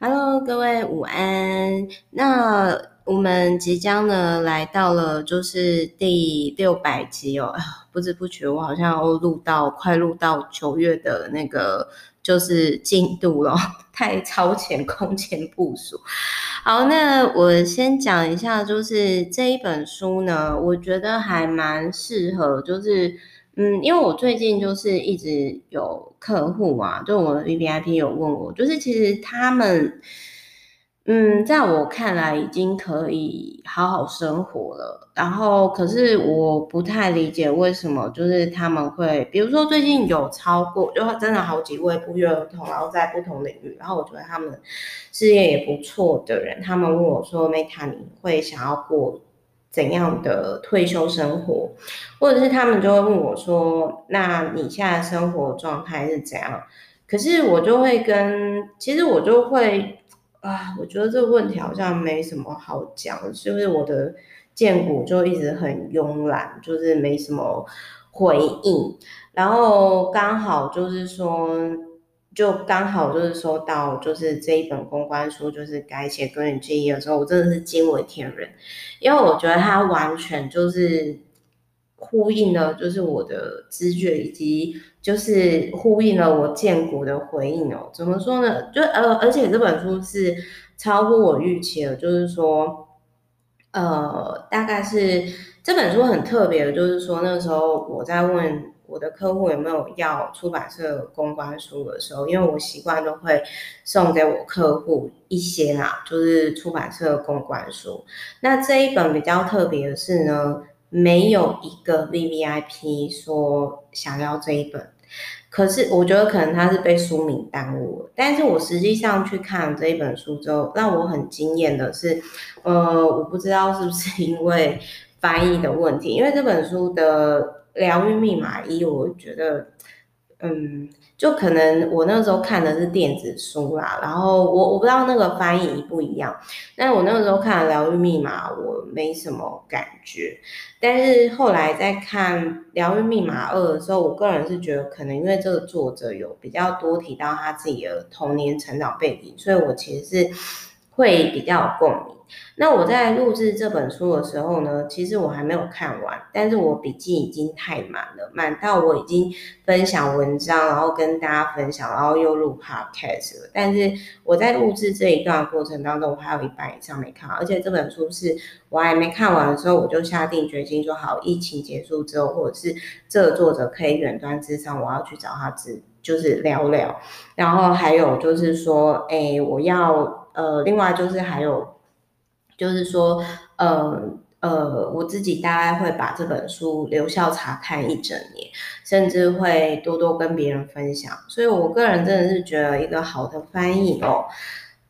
Hello，各位午安。那我们即将呢来到了就是第六百集哦，不知不觉我好像要录到快录到九月的那个就是进度了，太超前空前部署。好，那我先讲一下，就是这一本书呢，我觉得还蛮适合，就是。嗯，因为我最近就是一直有客户啊，就我的 VVIP 有问我，就是其实他们，嗯，在我看来已经可以好好生活了，然后可是我不太理解为什么，就是他们会，比如说最近有超过，就真的好几位不约而同，然后在不同领域，然后我觉得他们事业也不错的人，他们问我说，Meta 你会想要过怎样的退休生活，或者是他们就会问我说：“那你现在生活状态是怎样？”可是我就会跟，其实我就会啊，我觉得这个问题好像没什么好讲，是不是我的荐骨就一直很慵懒，就是没什么回应，然后刚好就是说。就刚好就是说到，就是这一本公关书，就是改写个人记忆的时候，我真的是惊为天人，因为我觉得它完全就是呼应了，就是我的直觉，以及就是呼应了我建国的回应哦。怎么说呢？就呃，而且这本书是超乎我预期的，就是说，呃，大概是这本书很特别的，就是说那时候我在问。我的客户有没有要出版社公关书的时候，因为我习惯都会送给我客户一些啦，就是出版社公关书。那这一本比较特别的是呢，没有一个 VVIP 说想要这一本，可是我觉得可能他是被书名耽误了。但是我实际上去看这一本书之后，让我很惊艳的是，呃，我不知道是不是因为翻译的问题，因为这本书的。疗愈密码一，我觉得，嗯，就可能我那时候看的是电子书啦，然后我我不知道那个翻译一不一样，但是我那个时候看疗愈密码，我没什么感觉，但是后来在看疗愈密码二的时候，我个人是觉得可能因为这个作者有比较多提到他自己的童年成长背景，所以我其实是会比较有共鸣。那我在录制这本书的时候呢，其实我还没有看完，但是我笔记已经太满了，满到我已经分享文章，然后跟大家分享，然后又录 podcast 了。但是我在录制这一段过程当中，我还有一半以上没看，而且这本书是我还没看完的时候，我就下定决心说好，疫情结束之后，或者是这个作者可以远端咨商，我要去找他治，就是聊聊。然后还有就是说，哎，我要呃，另外就是还有。就是说，呃呃，我自己大概会把这本书留校察看一整年，甚至会多多跟别人分享。所以我个人真的是觉得一个好的翻译哦，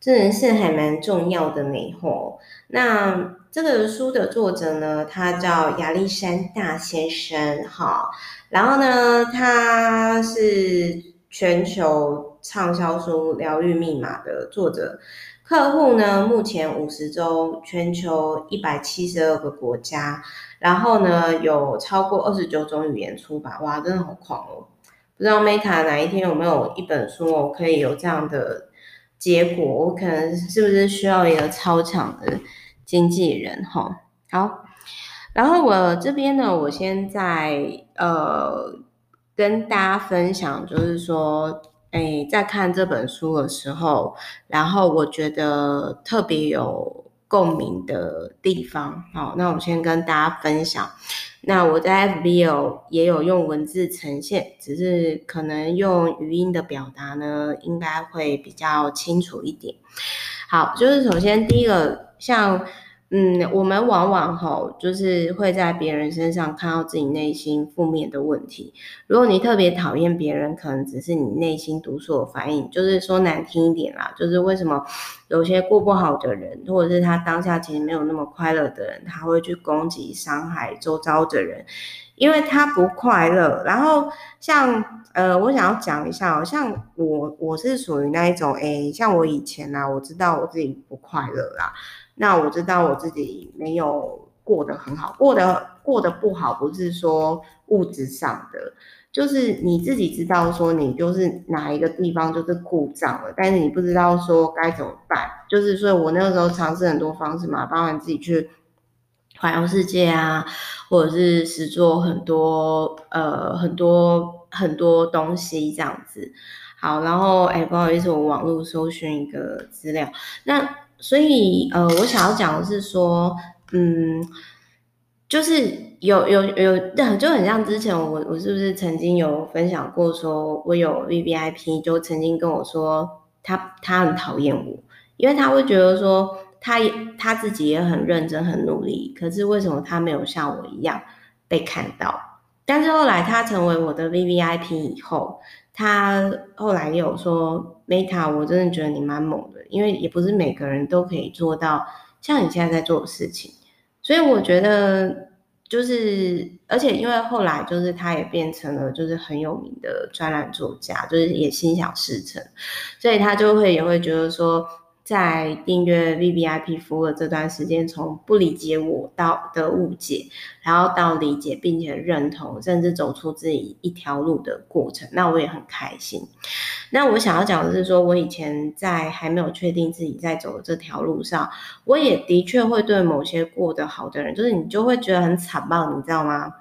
真的是还蛮重要的呢吼。那这个书的作者呢，他叫亚历山大先生哈，然后呢，他是全球畅销书《疗愈密码》的作者。客户呢，目前五十周，全球一百七十二个国家，然后呢，有超过二十九种语言出版，哇，真的好狂哦！不知道 Meta 哪一天有没有一本书哦，可以有这样的结果？我可能是不是需要一个超强的经纪人？哈，好，然后我这边呢，我现在呃跟大家分享，就是说。诶，在看这本书的时候，然后我觉得特别有共鸣的地方，好，那我先跟大家分享。那我在 FB 有也有用文字呈现，只是可能用语音的表达呢，应该会比较清楚一点。好，就是首先第一个像。嗯，我们往往吼，就是会在别人身上看到自己内心负面的问题。如果你特别讨厌别人，可能只是你内心毒素的反应。就是说难听一点啦，就是为什么有些过不好的人，或者是他当下其实没有那么快乐的人，他会去攻击、伤害周遭的人，因为他不快乐。然后像呃，我想要讲一下，好像我我是属于那一种，诶，像我以前啊，我知道我自己不快乐啦。那我知道我自己没有过得很好，过得过得不好，不是说物质上的，就是你自己知道说你就是哪一个地方就是故障了，但是你不知道说该怎么办。就是所以我那个时候尝试很多方式嘛，包括自己去环游世界啊，或者是实做很多呃很多很多东西这样子。好，然后哎，不好意思，我网络搜寻一个资料。那所以呃，我想要讲的是说，嗯，就是有有有，就很像之前我我是不是曾经有分享过，说我有 VVIP 就曾经跟我说他他很讨厌我，因为他会觉得说他也他自己也很认真很努力，可是为什么他没有像我一样被看到？但是后来他成为我的 VVIP 以后。他后来也有说，Meta，我真的觉得你蛮猛的，因为也不是每个人都可以做到像你现在在做的事情，所以我觉得就是，而且因为后来就是他也变成了就是很有名的专栏作家，就是也心想事成，所以他就会也会觉得说。在订阅 VVIP 服务的这段时间，从不理解我到的误解，然后到理解并且认同，甚至走出自己一条路的过程，那我也很开心。那我想要讲的是说，我以前在还没有确定自己在走的这条路上，我也的确会对某些过得好的人，就是你就会觉得很惨暴，你知道吗？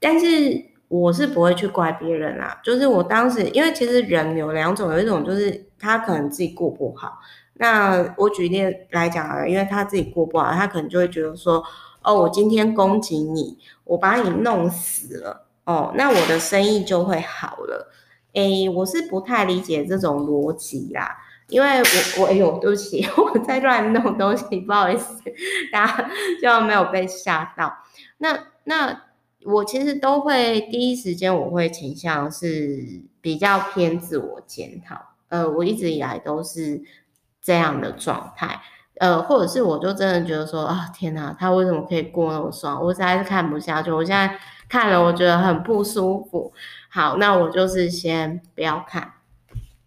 但是我是不会去怪别人啦，就是我当时，因为其实人有两种，有一种就是他可能自己过不好。那我举例来讲啊，因为他自己过不好，他可能就会觉得说，哦，我今天攻击你，我把你弄死了，哦，那我的生意就会好了。诶，我是不太理解这种逻辑啦，因为我我哎呦，对不起，我在乱弄东西，不好意思，大家 就没有被吓到。那那我其实都会第一时间我会倾向是比较偏自我检讨，呃，我一直以来都是。这样的状态，呃，或者是我就真的觉得说，啊，天哪，他为什么可以过那么爽？我实在是看不下去。我现在看了，我觉得很不舒服。好，那我就是先不要看，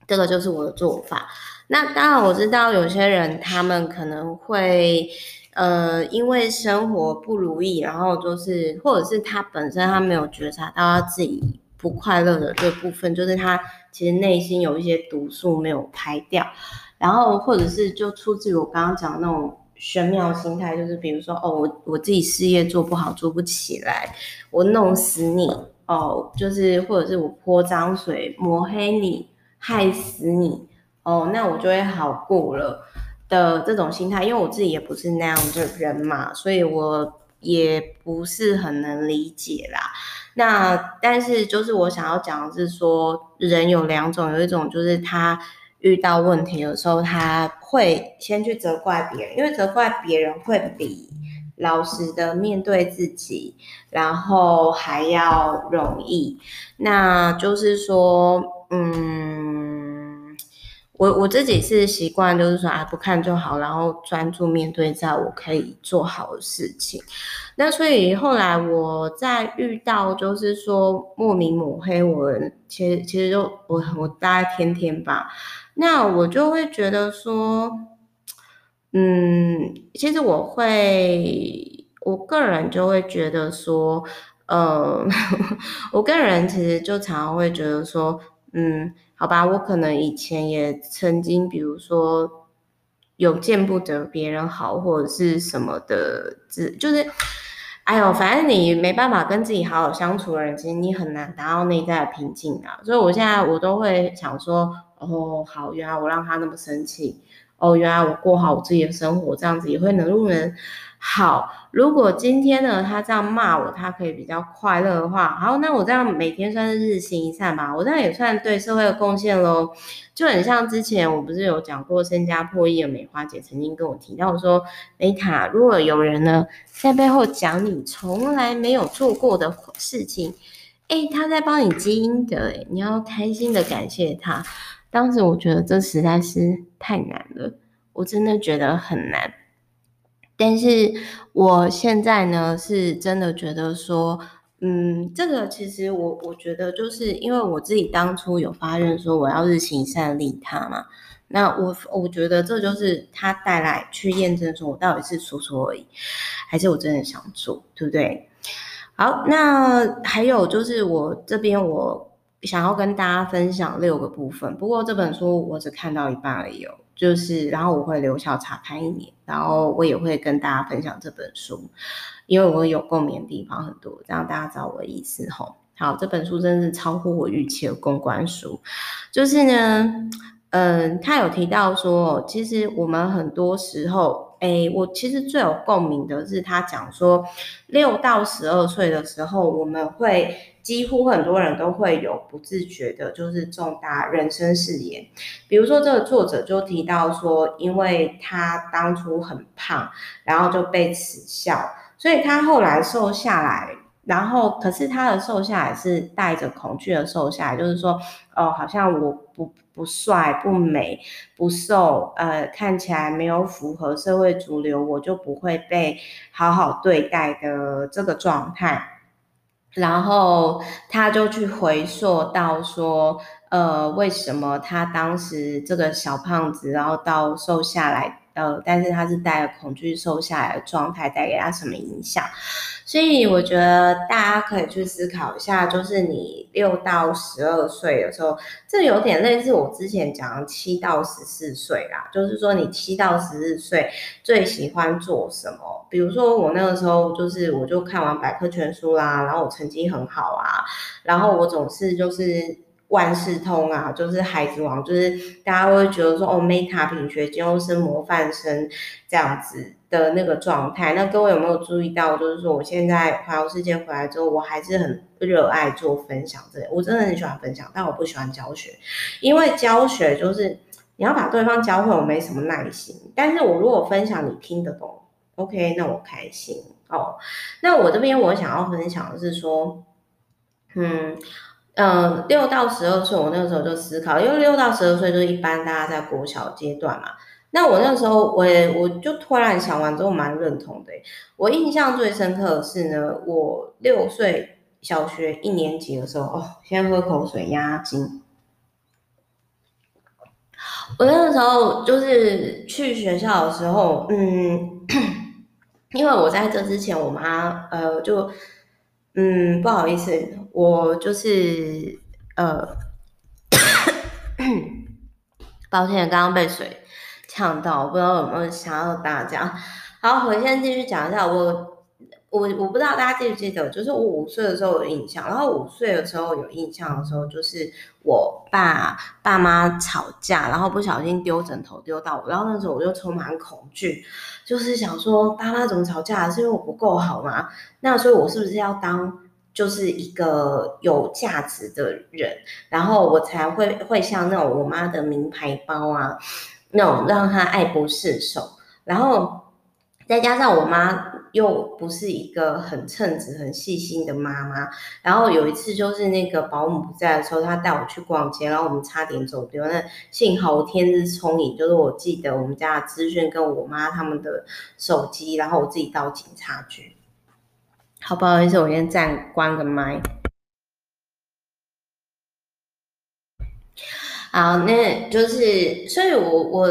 这个就是我的做法。那当然我知道有些人他们可能会，呃，因为生活不如意，然后就是，或者是他本身他没有觉察到他自己不快乐的这部分，就是他其实内心有一些毒素没有排掉。然后，或者是就出自于我刚刚讲的那种玄妙心态，就是比如说，哦，我我自己事业做不好，做不起来，我弄死你，哦，就是或者是我泼脏水，抹黑你，害死你，哦，那我就会好过了的这种心态，因为我自己也不是那样的人嘛，所以我也不是很能理解啦。那但是就是我想要讲的是说，人有两种，有一种就是他。遇到问题的时候，他会先去责怪别人，因为责怪别人会比老实的面对自己，然后还要容易。那就是说，嗯，我我自己是习惯，就是说啊，不看就好，然后专注面对在我可以做好的事情。那所以后来我在遇到就是说莫名抹黑我，其实其实就我我大概天天吧。那我就会觉得说，嗯，其实我会，我个人就会觉得说，呃，我个人其实就常常会觉得说，嗯，好吧，我可能以前也曾经，比如说有见不得别人好或者是什么的，就是，哎呦，反正你没办法跟自己好好相处的人，其实你很难达到内在的平静啊。所以我现在我都会想说。哦，好，原来我让他那么生气。哦，原来我过好我自己的生活，这样子也会能入门。好，如果今天呢，他这样骂我，他可以比较快乐的话，好，那我这样每天算是日行一善吧，我这样也算对社会的贡献喽。就很像之前我不是有讲过，身家破亿的美花姐曾经跟我提到说，美塔，如果有人呢在背后讲你从来没有做过的事情，诶，他在帮你积阴德，诶，你要开心的感谢他。当时我觉得这实在是太难了，我真的觉得很难。但是我现在呢，是真的觉得说，嗯，这个其实我我觉得就是因为我自己当初有发愿说我要日行善利他嘛，那我我觉得这就是他带来去验证说我到底是说说而已，还是我真的想做，对不对？好，那还有就是我这边我。想要跟大家分享六个部分，不过这本书我只看到一半而已，就是然后我会留校查看一年，然后我也会跟大家分享这本书，因为我有共鸣的地方很多，这样大家知道我的意思吼。好，这本书真是超乎我预期的公关书，就是呢，嗯，他有提到说，其实我们很多时候，诶，我其实最有共鸣的是他讲说，六到十二岁的时候，我们会几乎很多人都会有不自觉的，就是重大人生誓言，比如说这个作者就提到说，因为他当初很胖，然后就被耻笑，所以他后来瘦下来。然后，可是他的瘦下来是带着恐惧的瘦下来，就是说，哦，好像我不不帅、不美、不瘦，呃，看起来没有符合社会主流，我就不会被好好对待的这个状态。然后他就去回溯到说，呃，为什么他当时这个小胖子，然后到瘦下来，呃，但是他是带着恐惧瘦下来的状态，带给他什么影响？所以我觉得大家可以去思考一下，就是你六到十二岁的时候，这有点类似我之前讲七到十四岁啦。就是说你七到十四岁最喜欢做什么？比如说我那个时候，就是我就看完百科全书啦，然后我成绩很好啊，然后我总是就是。万事通啊，就是孩子王，就是大家会觉得说哦，Meta 品学兼优生模范生这样子的那个状态。那各位有没有注意到，就是说我现在环游世界回来之后，我还是很热爱做分享这，我真的很喜欢分享，但我不喜欢教学，因为教学就是你要把对方教会，我没什么耐心。但是我如果分享你听得懂，OK，那我开心哦。那我这边我想要分享的是说，嗯。嗯，六到十二岁，我那个时候就思考，因为六到十二岁就是一般大家在国小阶段嘛。那我那个时候，我也我就突然想完之后，蛮认同的。我印象最深刻的是呢，我六岁小学一年级的时候，哦，先喝口水压惊。我那个时候就是去学校的时候，嗯，因为我在这之前，我妈呃就。嗯，不好意思，我就是呃，抱歉，刚刚被水呛到，不知道有没有想到大家。好，我先继续讲一下，我我我不知道大家记不记得，就是我五岁的时候有印象，然后五岁的时候有印象的时候，就是我爸爸妈吵架，然后不小心丢枕头丢到我，然后那时候我就充满恐惧。就是想说，爸妈怎么吵架？是因为我不够好吗？那所以，我是不是要当就是一个有价值的人，然后我才会会像那种我妈的名牌包啊，那种让她爱不释手，然后。再加上我妈又不是一个很称职、很细心的妈妈，然后有一次就是那个保姆不在的时候，她带我去逛街，然后我们差点走丢。那幸好我天资聪颖，就是我记得我们家的资讯跟我妈他们的手机，然后我自己到警察局。好，不好意思，我先暂关个麦。好，那就是，所以我我。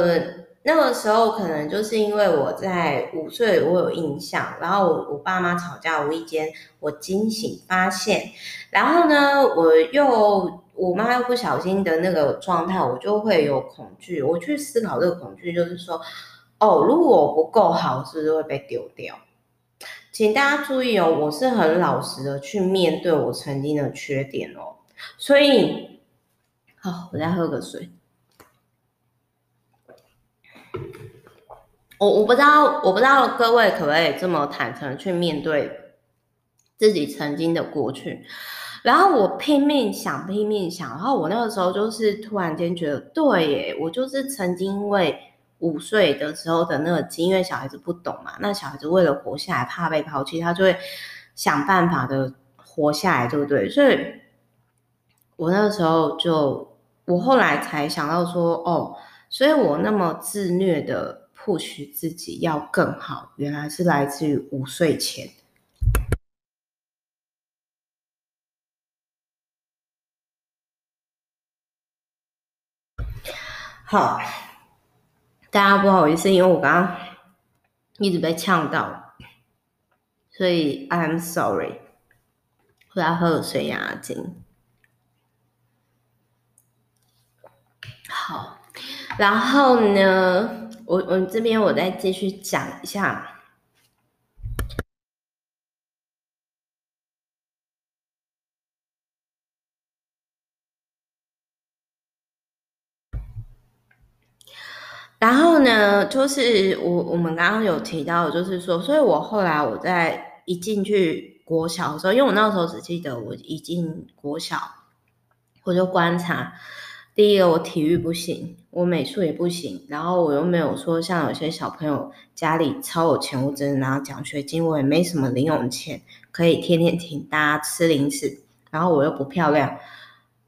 那个时候可能就是因为我在五岁，我有印象，然后我我爸妈吵架，无意间我惊醒发现，然后呢，我又我妈又不小心的那个状态，我就会有恐惧。我去思考这个恐惧，就是说，哦，如果我不够好，是不是会被丢掉？请大家注意哦，我是很老实的去面对我曾经的缺点哦，所以，好，我再喝个水。我我不知道，我不知道各位可不可以这么坦诚去面对自己曾经的过去。然后我拼命想，拼命想，然后我那个时候就是突然间觉得，对耶，我就是曾经因为五岁的时候的那个经，因为小孩子不懂嘛，那小孩子为了活下来，怕被抛弃，他就会想办法的活下来，对不对？所以，我那个时候就，我后来才想到说，哦。所以我那么自虐的 push 自己要更好，原来是来自于五岁前。好，大家不好意思，因为我刚刚一直被呛到，所以 I'm sorry。我要喝水压惊。好，然后呢，我我这边我再继续讲一下。然后呢，就是我我们刚刚有提到，就是说，所以我后来我在一进去国小的时候，因为我那时候只记得我一进国小，我就观察，第一个我体育不行，我美术也不行，然后我又没有说像有些小朋友家里超有钱，我只能拿奖学金，我也没什么零用钱可以天天请大家吃零食，然后我又不漂亮。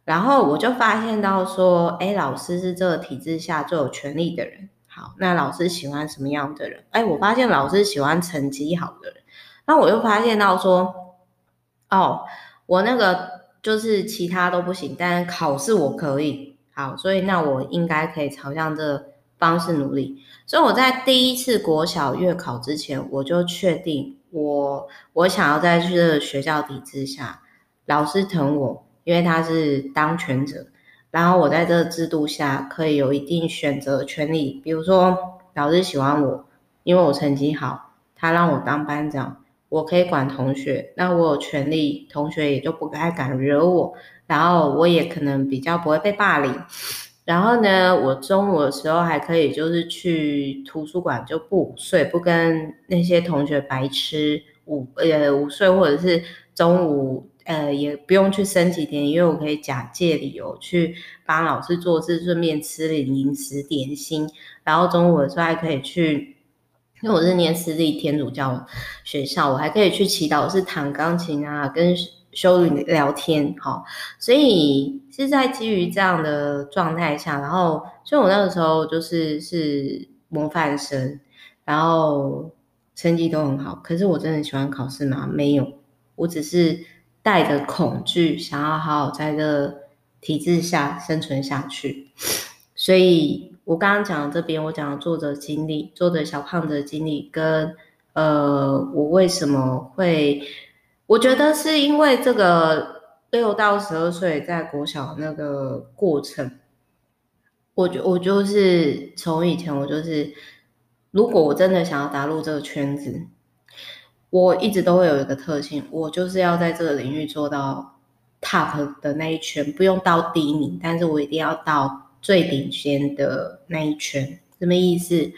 然后我就发现到说，哎，老师是这个体制下最有权力的人。好，那老师喜欢什么样的人？哎，我发现老师喜欢成绩好的人。那我又发现到说，哦，我那个就是其他都不行，但考试我可以。好，所以那我应该可以朝向这方式努力。所以我在第一次国小月考之前，我就确定我我想要在这个学校体制下，老师疼我。因为他是当权者，然后我在这个制度下可以有一定选择权利。比如说，老师喜欢我，因为我成绩好，他让我当班长，我可以管同学，那我有权利，同学也就不太敢惹我，然后我也可能比较不会被霸凌。然后呢，我中午的时候还可以就是去图书馆就不午睡，不跟那些同学白吃午呃午睡，或者是中午。呃，也不用去升旗点，因为我可以假借理由去帮老师做事，顺便吃点零食点心。然后中午的时候还可以去，因为我是念私立天主教学校，我还可以去祈祷是弹钢琴啊，跟修女聊天。好，所以是在基于这样的状态下，然后所以我那个时候就是是模范生，然后成绩都很好。可是我真的喜欢考试吗？没有，我只是。带着恐惧，想要好好在这体制下生存下去，所以我刚刚讲的这边，我讲的作者经历，作者小胖子的经历，跟呃，我为什么会，我觉得是因为这个六到十二岁在国小那个过程，我就我就是从以前我就是，如果我真的想要打入这个圈子。我一直都会有一个特性，我就是要在这个领域做到 top 的那一圈，不用到第一名，但是我一定要到最顶尖的那一圈。什么意思？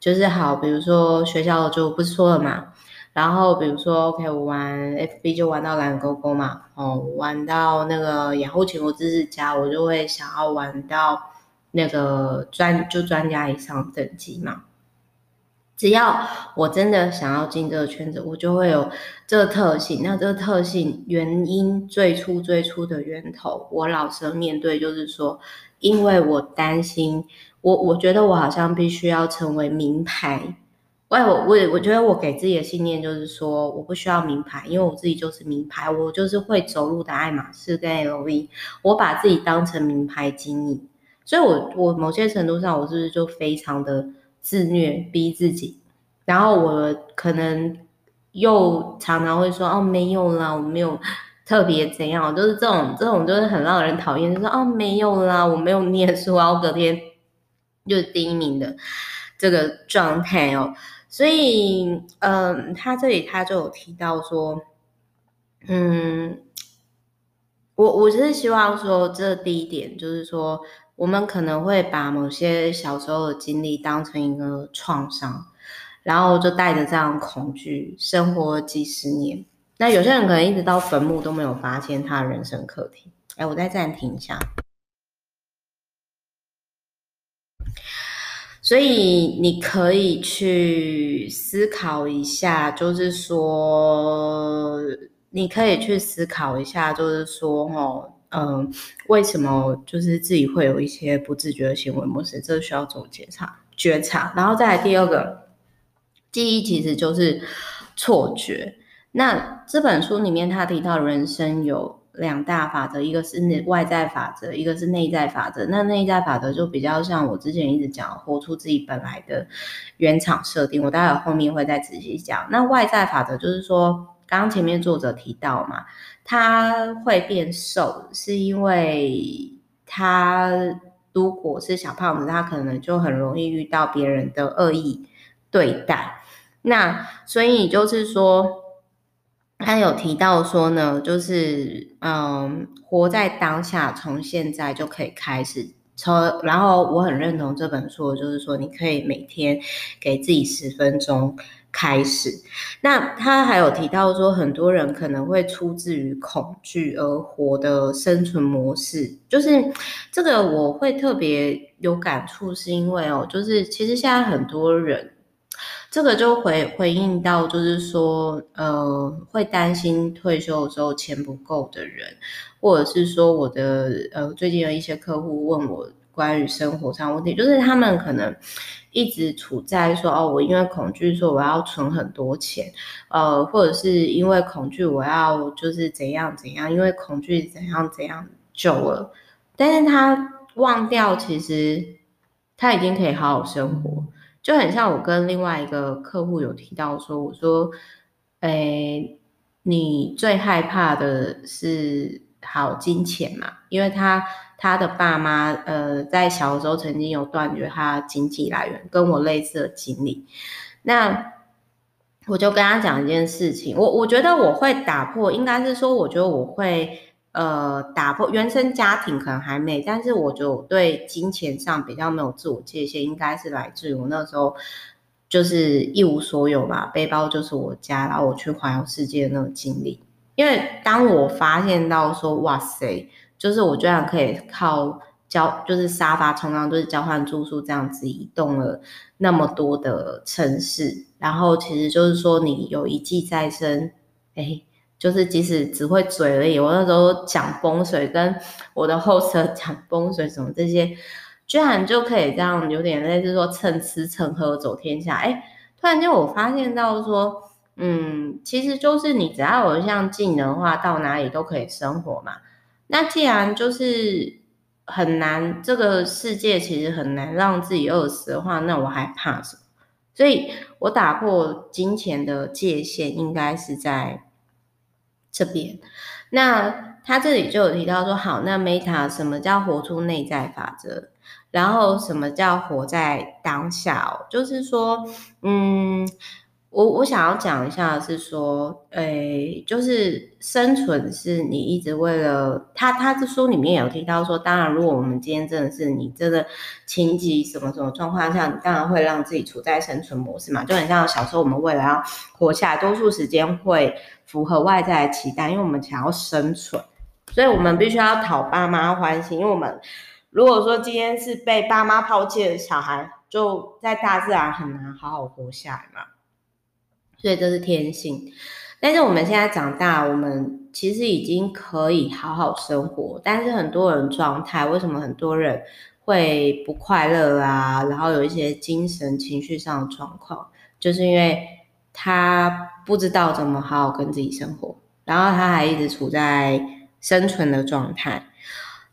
就是好，比如说学校就不说了嘛，然后比如说 OK，我玩 FB 就玩到蓝勾勾嘛，哦，玩到那个雅虎奇摩知识家，我就会想要玩到那个专就专家以上等级嘛。只要我真的想要进这个圈子，我就会有这个特性。那这个特性原因最初最初的源头，我老实面对，就是说，因为我担心，我我觉得我好像必须要成为名牌。喂，我我我觉得我给自己的信念就是说，我不需要名牌，因为我自己就是名牌，我就是会走路的爱马仕跟 LV，我把自己当成名牌经营。所以我我某些程度上，我是不是就非常的。自虐逼自己，然后我可能又常常会说哦，没有啦，我没有特别怎样，就是这种这种就是很让人讨厌，就是说哦，没有啦，我没有念书啊，我隔天就是第一名的这个状态哦。所以嗯，他这里他就有提到说，嗯，我我是希望说这第一点就是说。我们可能会把某些小时候的经历当成一个创伤，然后就带着这样恐惧生活几十年。那有些人可能一直到坟墓都没有发现他人生课题。哎，我再暂停一下。所以你可以去思考一下，就是说，你可以去思考一下，就是说，哦。嗯，为什么就是自己会有一些不自觉的行为模式？这需要做觉察、觉察。然后再来第二个，记忆其实就是错觉。那这本书里面他提到人生有两大法则，一个是内外在法则，一个是内在法则。那内在法则就比较像我之前一直讲，活出自己本来的原厂设定。我待会后面会再仔细讲。那外在法则就是说，刚刚前面作者提到嘛。他会变瘦，是因为他如果是小胖子，他可能就很容易遇到别人的恶意对待。那所以就是说，他有提到说呢，就是嗯，活在当下，从现在就可以开始。从然后我很认同这本书，就是说你可以每天给自己十分钟。开始，那他还有提到说，很多人可能会出自于恐惧而活的生存模式，就是这个我会特别有感触，是因为哦，就是其实现在很多人，这个就回回应到，就是说，呃，会担心退休的时候钱不够的人，或者是说我的呃最近有一些客户问我关于生活上问题，就是他们可能。一直处在说哦，我因为恐惧说我要存很多钱，呃，或者是因为恐惧我要就是怎样怎样，因为恐惧怎样怎样久了，但是他忘掉其实他已经可以好好生活，就很像我跟另外一个客户有提到说，我说，诶，你最害怕的是好金钱嘛？因为他。他的爸妈，呃，在小的时候曾经有断绝他经济来源，跟我类似的经历。那我就跟他讲一件事情，我我觉得我会打破，应该是说，我觉得我会，呃，打破原生家庭可能还没，但是我觉得我对金钱上比较没有自我界限，应该是来自于我那时候就是一无所有嘛，背包就是我家，然后我去环游世界的那种经历。因为当我发现到说，哇塞！就是我居然可以靠交，就是沙发床上就是交换住宿这样子移动了那么多的城市，然后其实就是说你有一技在身，哎，就是即使只会嘴而已。我那时候讲风水，跟我的 host 讲风水什么这些，居然就可以这样有点类似说蹭吃蹭喝走天下。哎，突然间我发现到说，嗯，其实就是你只要有一项技能的话，到哪里都可以生活嘛。那既然就是很难，这个世界其实很难让自己饿死的话，那我还怕什么？所以我打破金钱的界限，应该是在这边。那他这里就有提到说，好，那 Meta 什么叫活出内在法则？然后什么叫活在当下？就是说，嗯。我我想要讲一下是说，诶，就是生存是你一直为了他，他的书里面有提到说，当然，如果我们今天真的是你真的情急什么什么状况下，你当然会让自己处在生存模式嘛，就很像小时候我们为了要活下来，多数时间会符合外在的期待，因为我们想要生存，所以我们必须要讨爸妈欢心，因为我们如果说今天是被爸妈抛弃的小孩，就在大自然很难好好活下来嘛。所以这是天性，但是我们现在长大，我们其实已经可以好好生活。但是很多人状态，为什么很多人会不快乐啊？然后有一些精神情绪上的状况，就是因为他不知道怎么好好跟自己生活，然后他还一直处在生存的状态。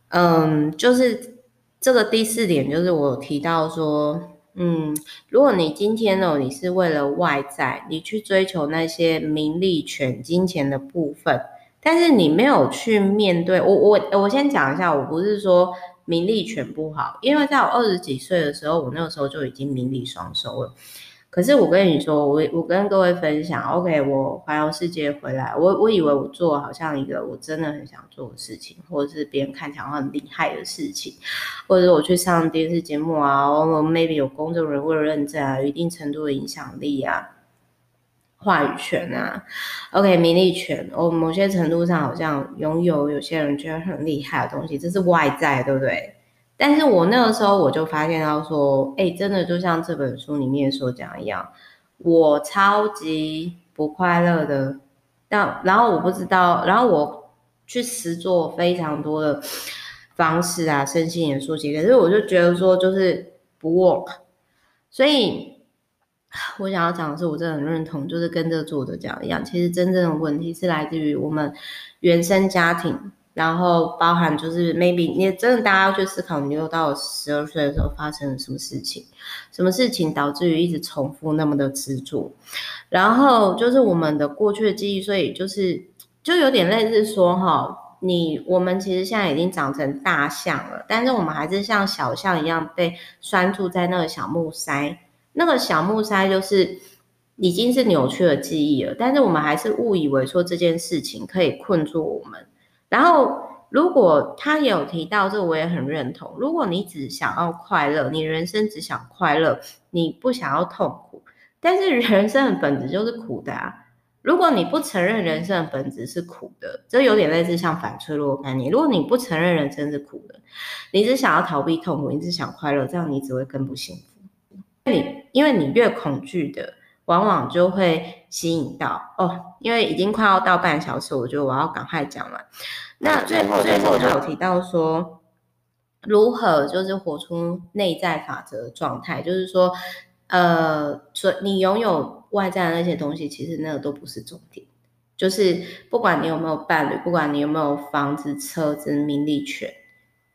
嗯，就是这个第四点，就是我提到说。嗯，如果你今天哦，你是为了外在，你去追求那些名利权、金钱的部分，但是你没有去面对。我我我先讲一下，我不是说名利权不好，因为在我二十几岁的时候，我那个时候就已经名利双收了。可是我跟你说，我我跟各位分享，OK，我环游世界回来，我我以为我做好像一个我真的很想做的事情，或者是别人看起来很厉害的事情，或者我去上电视节目啊，我 maybe 有公众人物的认证啊，有一定程度的影响力啊，话语权啊，OK，名利权，我某些程度上好像拥有有些人觉得很厉害的东西，这是外在，对不对？但是我那个时候我就发现到说，哎，真的就像这本书里面所讲一样，我超级不快乐的。但然后我不知道，然后我去实做非常多的方式啊，身心灵书籍，可是我就觉得说就是不 work。所以我想要讲的是，我真的很认同，就是跟这作者讲一样，其实真正的问题是来自于我们原生家庭。然后包含就是 maybe 你真的大家要去思考，你又到十二岁的时候发生了什么事情，什么事情导致于一直重复那么的执着，然后就是我们的过去的记忆，所以就是就有点类似说哈，你我们其实现在已经长成大象了，但是我们还是像小象一样被拴住在那个小木塞。那个小木塞就是已经是扭曲的记忆了，但是我们还是误以为说这件事情可以困住我们。然后，如果他也有提到这，我也很认同。如果你只想要快乐，你人生只想快乐，你不想要痛苦，但是人生的本质就是苦的啊。如果你不承认人生的本质是苦的，这有点类似像反脆弱概念。如果你不承认人生是苦的，你只想要逃避痛苦，你只想快乐，这样你只会更不幸福。你因为你越恐惧的，往往就会吸引到哦。因为已经快要到半小时，我觉得我要赶快讲完。那最后最后就有提到说，如何就是活出内在法则的状态，就是说，呃，所你拥有。外在的那些东西，其实那个都不是重点。就是不管你有没有伴侣，不管你有没有房子、车子、名利权，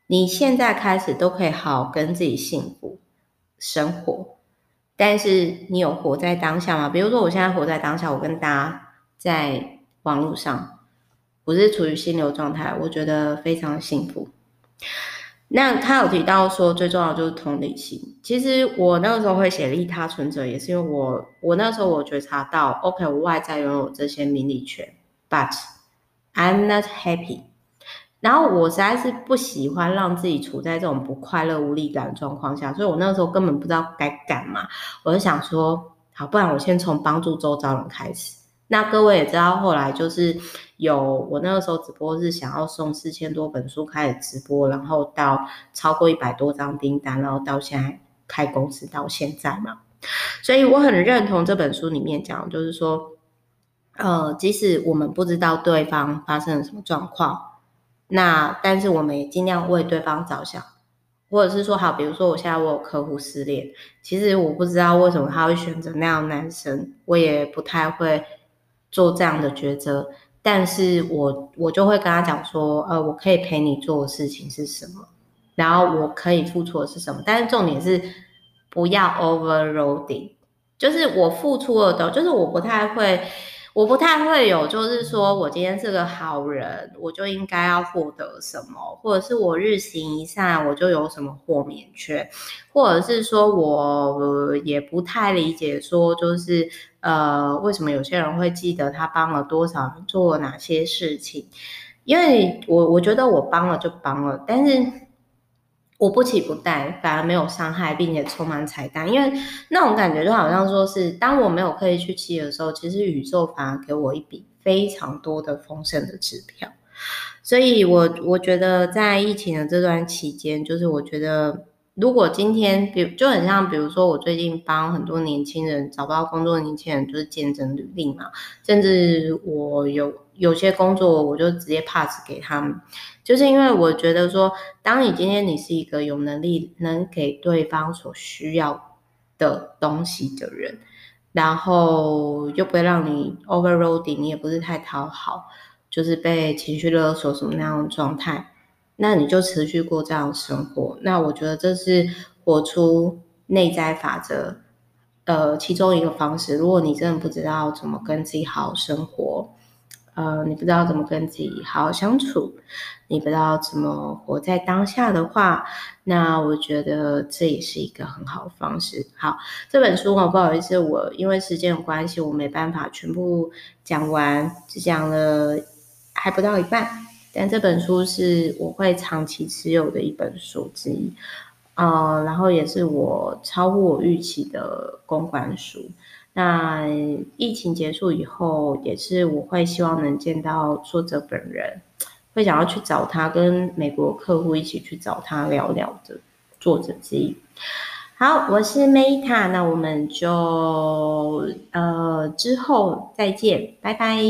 你现在开始都可以好好跟自己幸福生活。但是你有活在当下吗？比如说我现在活在当下，我跟大家在网络上，我是处于心流状态，我觉得非常幸福。那他有提到说，最重要就是同理心。其实我那个时候会写利他存折，也是因为我我那时候我觉察到，OK，我外在拥有这些名利权，but I'm not happy。然后我实在是不喜欢让自己处在这种不快乐、无力感的状况下，所以我那个时候根本不知道该干嘛。我就想说，好，不然我先从帮助周遭人开始。那各位也知道，后来就是有我那个时候直播是想要送四千多本书开始直播，然后到超过一百多张订单，然后到现在开公司到现在嘛，所以我很认同这本书里面讲，就是说，呃，即使我们不知道对方发生了什么状况，那但是我们也尽量为对方着想，或者是说，好，比如说我现在我有客户失恋，其实我不知道为什么他会选择那样男生，我也不太会。做这样的抉择，但是我我就会跟他讲说，呃，我可以陪你做的事情是什么，然后我可以付出的是什么，但是重点是不要 overloading，就是我付出了的，就是我不太会。我不太会有，就是说我今天是个好人，我就应该要获得什么，或者是我日行一善，我就有什么豁免权，或者是说我、也不太理解，说就是呃，为什么有些人会记得他帮了多少人，做了哪些事情？因为我我觉得我帮了就帮了，但是。我不期不待，反而没有伤害，并且充满彩蛋，因为那种感觉就好像说是，当我没有刻意去期的时候，其实宇宙反而给我一笔非常多的丰盛的支票。所以我，我我觉得在疫情的这段期间，就是我觉得。如果今天，比就很像，比如说我最近帮很多年轻人找不到工作的年轻人，就是见证履历嘛。甚至我有有些工作，我就直接 pass 给他们，就是因为我觉得说，当你今天你是一个有能力能给对方所需要的东西的人，然后又不会让你 overloading，你也不是太讨好，就是被情绪勒索什么那样的状态。那你就持续过这样生活，那我觉得这是活出内在法则，呃，其中一个方式。如果你真的不知道怎么跟自己好好生活，呃，你不知道怎么跟自己好好相处，你不知道怎么活在当下的话，那我觉得这也是一个很好的方式。好，这本书我不好意思，我因为时间的关系，我没办法全部讲完，只讲了还不到一半。但这本书是我会长期持有的一本书之一，呃，然后也是我超乎我预期的公关书。那疫情结束以后，也是我会希望能见到作者本人，会想要去找他，跟美国客户一起去找他聊聊的作者之一。好，我是 Meta，那我们就呃之后再见，拜拜。